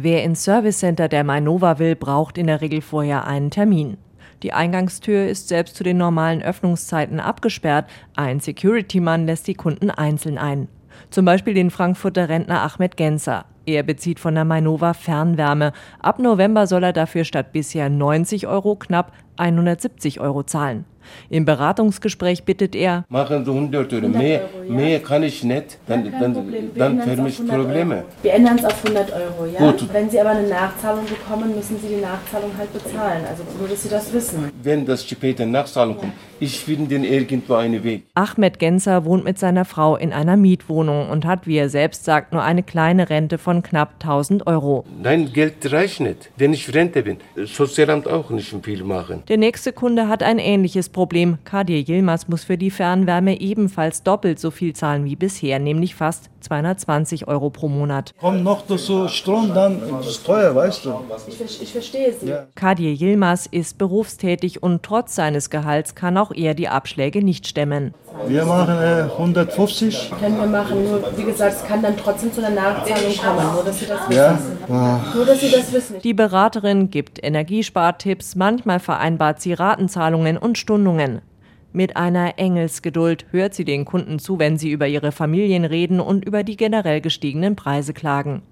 Wer ins Service Center der Mainova will, braucht in der Regel vorher einen Termin. Die Eingangstür ist selbst zu den normalen Öffnungszeiten abgesperrt. Ein Security-Mann lässt die Kunden einzeln ein. Zum Beispiel den Frankfurter Rentner Ahmed Genzer. Er bezieht von der Mainova Fernwärme. Ab November soll er dafür statt bisher 90 Euro knapp 170 Euro zahlen. Im Beratungsgespräch bittet er, machen Sie 100 Euro, mehr, Euro, ja. mehr kann ich nicht, dann, ja, dann, dann für mich Probleme. Euro. Wir ändern es auf 100 Euro, ja? Gut. Wenn Sie aber eine Nachzahlung bekommen, müssen Sie die Nachzahlung halt bezahlen, also nur, dass Sie das wissen. Wenn das später Nachzahlung kommt, ich finde irgendwo einen Weg. Ahmed Genzer wohnt mit seiner Frau in einer Mietwohnung und hat, wie er selbst sagt, nur eine kleine Rente von knapp 1000 Euro. Nein, Geld reicht nicht, wenn ich Rente bin. Sozialamt auch nicht viel machen. Der nächste Kunde hat ein ähnliches Problem. Kadir Yilmaz muss für die Fernwärme ebenfalls doppelt so viel zahlen wie bisher, nämlich fast 220 Euro pro Monat. Kommt noch dazu Strom, dann ist es teuer, weißt du. Ich, ich verstehe Sie. Ja. Kadir Yilmaz ist berufstätig und trotz seines Gehalts kann auch er die Abschläge nicht stemmen. Wir machen äh, 150. Können wir machen, nur wie gesagt, es kann dann trotzdem zu einer Nachzahlung kommen, nur dass Sie das wissen. Ja. Nur, dass Sie das wissen. Die Beraterin gibt Energiespartipps, manchmal vereinbart sie Ratenzahlungen und Stundungen. Mit einer Engelsgeduld hört sie den Kunden zu, wenn sie über ihre Familien reden und über die generell gestiegenen Preise klagen.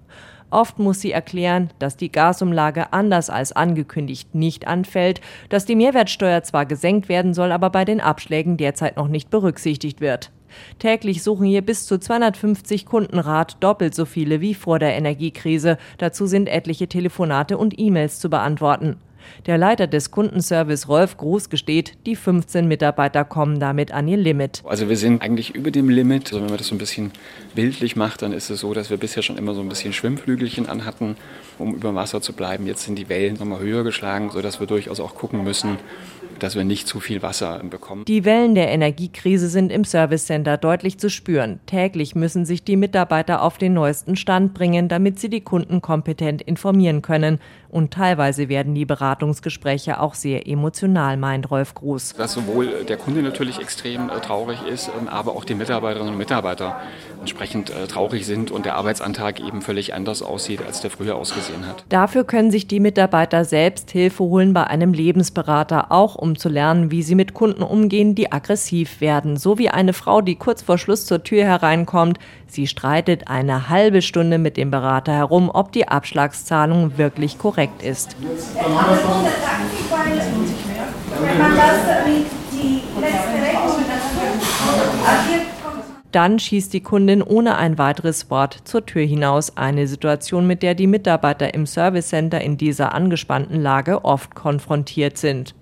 Oft muss sie erklären, dass die Gasumlage anders als angekündigt nicht anfällt, dass die Mehrwertsteuer zwar gesenkt werden soll, aber bei den Abschlägen derzeit noch nicht berücksichtigt wird. Täglich suchen hier bis zu 250 Kunden Rat, doppelt so viele wie vor der Energiekrise. Dazu sind etliche Telefonate und E-Mails zu beantworten. Der Leiter des Kundenservice Rolf Gruß gesteht, die 15 Mitarbeiter kommen damit an ihr Limit. Also wir sind eigentlich über dem Limit. Also wenn man das so ein bisschen bildlich macht, dann ist es so, dass wir bisher schon immer so ein bisschen Schwimmflügelchen anhatten, um über Wasser zu bleiben. Jetzt sind die Wellen nochmal höher geschlagen, sodass wir durchaus auch gucken müssen, dass wir nicht zu viel Wasser bekommen. Die Wellen der Energiekrise sind im Service Center deutlich zu spüren. Täglich müssen sich die Mitarbeiter auf den neuesten Stand bringen, damit sie die Kunden kompetent informieren können. Und teilweise werden die Beratungsgespräche auch sehr emotional, meint Rolf Gruß. Dass sowohl der Kunde natürlich extrem äh, traurig ist, ähm, aber auch die Mitarbeiterinnen und Mitarbeiter entsprechend äh, traurig sind und der Arbeitsantrag eben völlig anders aussieht, als der früher ausgesehen hat. Dafür können sich die Mitarbeiter selbst Hilfe holen bei einem Lebensberater, auch um zu lernen, wie sie mit Kunden umgehen, die aggressiv werden. So wie eine Frau, die kurz vor Schluss zur Tür hereinkommt. Sie streitet eine halbe Stunde mit dem Berater herum, ob die Abschlagszahlung wirklich korrekt ist. Dann schießt die Kundin ohne ein weiteres Wort zur Tür hinaus. Eine Situation, mit der die Mitarbeiter im Service Center in dieser angespannten Lage oft konfrontiert sind.